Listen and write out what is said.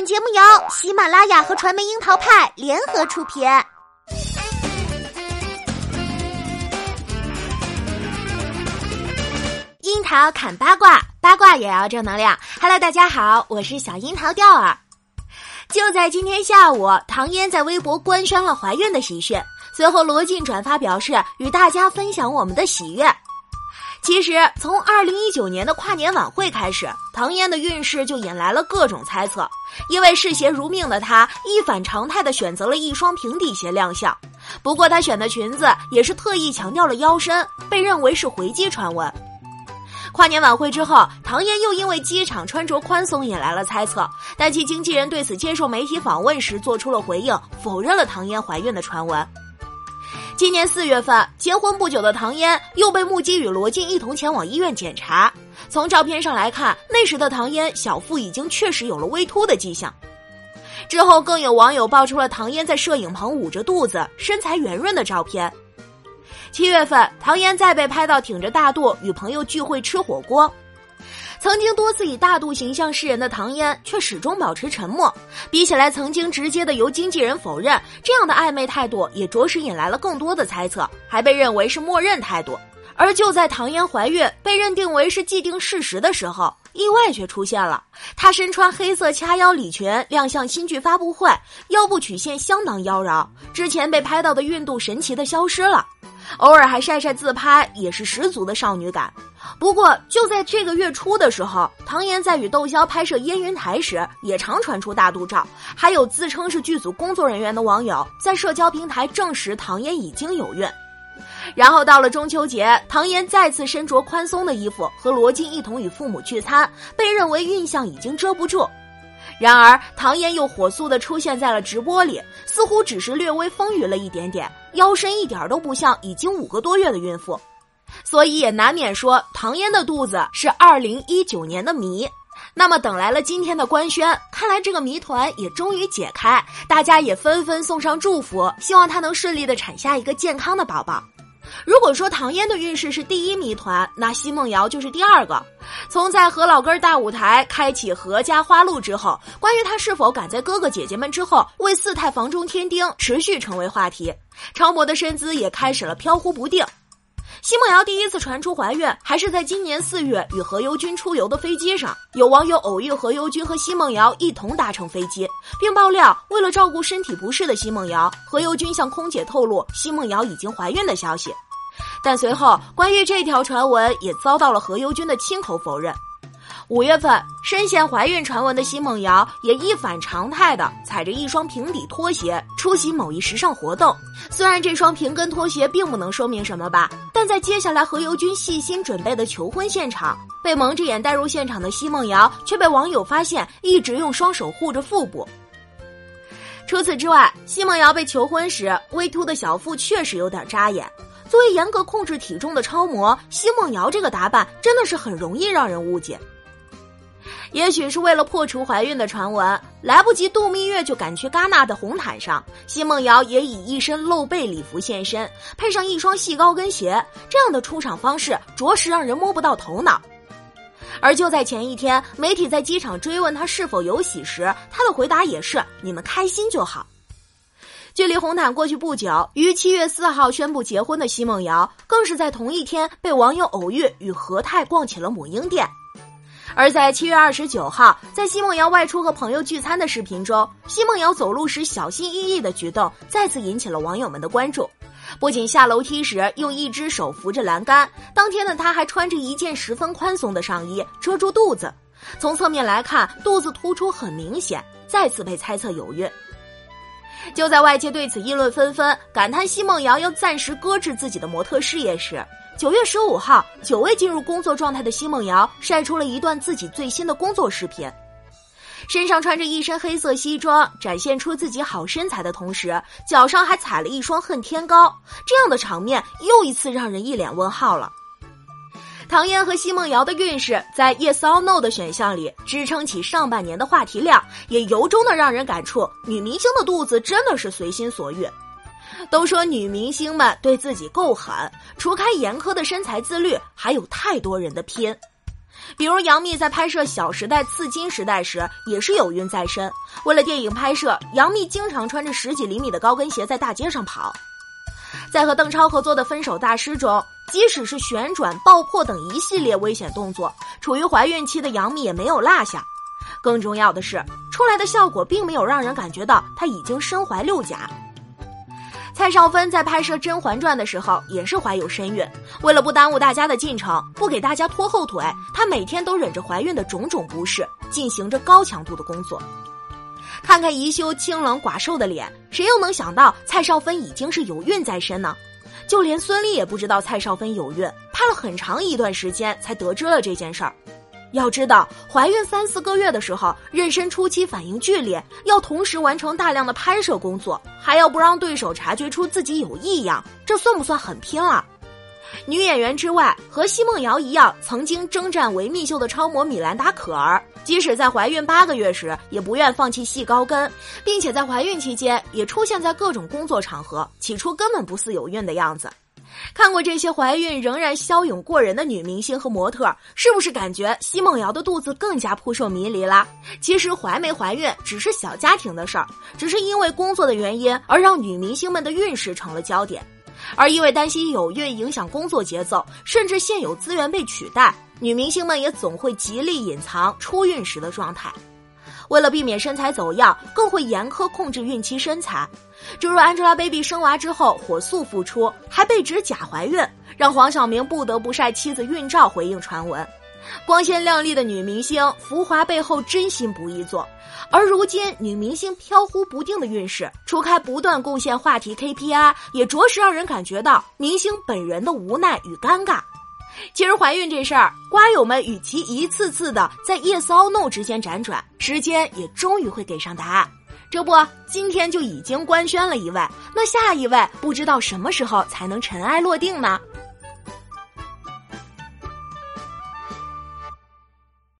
本节目由喜马拉雅和传媒樱桃派联合出品。樱桃砍八卦，八卦也要正能量。Hello，大家好，我是小樱桃钓儿。就在今天下午，唐嫣在微博官宣了怀孕的喜讯，随后罗晋转发表示与大家分享我们的喜悦。其实，从二零一九年的跨年晚会开始，唐嫣的运势就引来了各种猜测。因为嗜鞋如命的她，一反常态的选择了一双平底鞋亮相。不过，她选的裙子也是特意强调了腰身，被认为是回击传闻。跨年晚会之后，唐嫣又因为机场穿着宽松引来了猜测，但其经纪人对此接受媒体访问时做出了回应，否认了唐嫣怀孕的传闻。今年四月份，结婚不久的唐嫣又被目击与罗晋一同前往医院检查。从照片上来看，那时的唐嫣小腹已经确实有了微凸的迹象。之后，更有网友爆出了唐嫣在摄影棚捂着肚子、身材圆润的照片。七月份，唐嫣再被拍到挺着大肚与朋友聚会吃火锅。曾经多次以大度形象示人的唐嫣，却始终保持沉默。比起来曾经直接的由经纪人否认，这样的暧昧态度也着实引来了更多的猜测，还被认为是默认态度。而就在唐嫣怀孕被认定为是既定事实的时候，意外却出现了。她身穿黑色掐腰礼裙亮相新剧发布会，腰部曲线相当妖娆，之前被拍到的孕肚神奇的消失了。偶尔还晒晒自拍，也是十足的少女感。不过就在这个月初的时候，唐嫣在与窦骁拍摄《烟云台》时，也常传出大肚照。还有自称是剧组工作人员的网友在社交平台证实唐嫣已经有孕。然后到了中秋节，唐嫣再次身着宽松的衣服，和罗晋一同与父母聚餐，被认为孕相已经遮不住。然而，唐嫣又火速的出现在了直播里，似乎只是略微丰腴了一点点，腰身一点都不像已经五个多月的孕妇，所以也难免说唐嫣的肚子是二零一九年的谜。那么，等来了今天的官宣，看来这个谜团也终于解开，大家也纷纷送上祝福，希望她能顺利的产下一个健康的宝宝。如果说唐嫣的运势是第一谜团，那奚梦瑶就是第二个。从在何老根大舞台开启何家花路之后，关于她是否赶在哥哥姐姐们之后为四太房中添丁，持续成为话题。超模的身姿也开始了飘忽不定。奚梦瑶第一次传出怀孕，还是在今年四月与何猷君出游的飞机上。有网友偶遇何猷君和奚梦瑶一同搭乘飞机，并爆料为了照顾身体不适的奚梦瑶，何猷君向空姐透露奚梦瑶已经怀孕的消息。但随后，关于这条传闻也遭到了何猷君的亲口否认。五月份，深陷怀孕传闻的奚梦瑶也一反常态的踩着一双平底拖鞋出席某一时尚活动。虽然这双平跟拖鞋并不能说明什么吧，但在接下来何猷君细心准备的求婚现场，被蒙着眼带入现场的奚梦瑶却被网友发现一直用双手护着腹部。除此之外，奚梦瑶被求婚时微凸的小腹确实有点扎眼。作为严格控制体重的超模，奚梦瑶这个打扮真的是很容易让人误解。也许是为了破除怀孕的传闻，来不及度蜜月就赶去戛纳的红毯上，奚梦瑶也以一身露背礼服现身，配上一双细高跟鞋，这样的出场方式着实让人摸不到头脑。而就在前一天，媒体在机场追问她是否有喜时，她的回答也是“你们开心就好”。距离红毯过去不久，于七月四号宣布结婚的奚梦瑶，更是在同一天被网友偶遇与何泰逛起了母婴店。而在七月二十九号，在奚梦瑶外出和朋友聚餐的视频中，奚梦瑶走路时小心翼翼的举动再次引起了网友们的关注。不仅下楼梯时用一只手扶着栏杆，当天的她还穿着一件十分宽松的上衣遮住肚子，从侧面来看，肚子突出很明显，再次被猜测有孕。就在外界对此议论纷纷，感叹奚梦瑶要暂时搁置自己的模特事业时，九月十五号，久未进入工作状态的奚梦瑶晒出了一段自己最新的工作视频，身上穿着一身黑色西装，展现出自己好身材的同时，脚上还踩了一双恨天高，这样的场面又一次让人一脸问号了。唐嫣和奚梦瑶的运势在 Yes or No 的选项里支撑起上半年的话题量，也由衷的让人感触，女明星的肚子真的是随心所欲。都说女明星们对自己够狠，除开严苛的身材自律，还有太多人的拼。比如杨幂在拍摄《小时代》《刺金时代》时也是有孕在身。为了电影拍摄，杨幂经常穿着十几厘米的高跟鞋在大街上跑。在和邓超合作的《分手大师》中，即使是旋转、爆破等一系列危险动作，处于怀孕期的杨幂也没有落下。更重要的是，出来的效果并没有让人感觉到她已经身怀六甲。蔡少芬在拍摄《甄嬛传》的时候也是怀有身孕，为了不耽误大家的进程，不给大家拖后腿，她每天都忍着怀孕的种种不适，进行着高强度的工作。看看宜修清冷寡瘦的脸，谁又能想到蔡少芬已经是有孕在身呢？就连孙俪也不知道蔡少芬有孕，拍了很长一段时间才得知了这件事儿。要知道，怀孕三四个月的时候，妊娠初期反应剧烈，要同时完成大量的拍摄工作，还要不让对手察觉出自己有异样，这算不算很拼了？女演员之外，和奚梦瑶一样，曾经征战维密秀的超模米兰达·可儿，即使在怀孕八个月时，也不愿放弃细高跟，并且在怀孕期间也出现在各种工作场合，起初根本不似有孕的样子。看过这些怀孕仍然骁勇过人的女明星和模特，是不是感觉奚梦瑶的肚子更加扑朔迷离啦？其实怀没怀孕只是小家庭的事儿，只是因为工作的原因而让女明星们的运势成了焦点，而因为担心有孕影响工作节奏，甚至现有资源被取代，女明星们也总会极力隐藏出孕时的状态。为了避免身材走样，更会严苛控制孕期身材。诸如 Angelababy 生娃之后火速复出，还被指假怀孕，让黄晓明不得不晒妻子孕照回应传闻。光鲜亮丽的女明星，浮华背后真心不易做。而如今女明星飘忽不定的运势，除开不断贡献话题 KPI，也着实让人感觉到明星本人的无奈与尴尬。其实怀孕这事儿，瓜友们与其一次次的在 yes or no 之间辗转，时间也终于会给上答案。这不，今天就已经官宣了一位，那下一位不知道什么时候才能尘埃落定呢？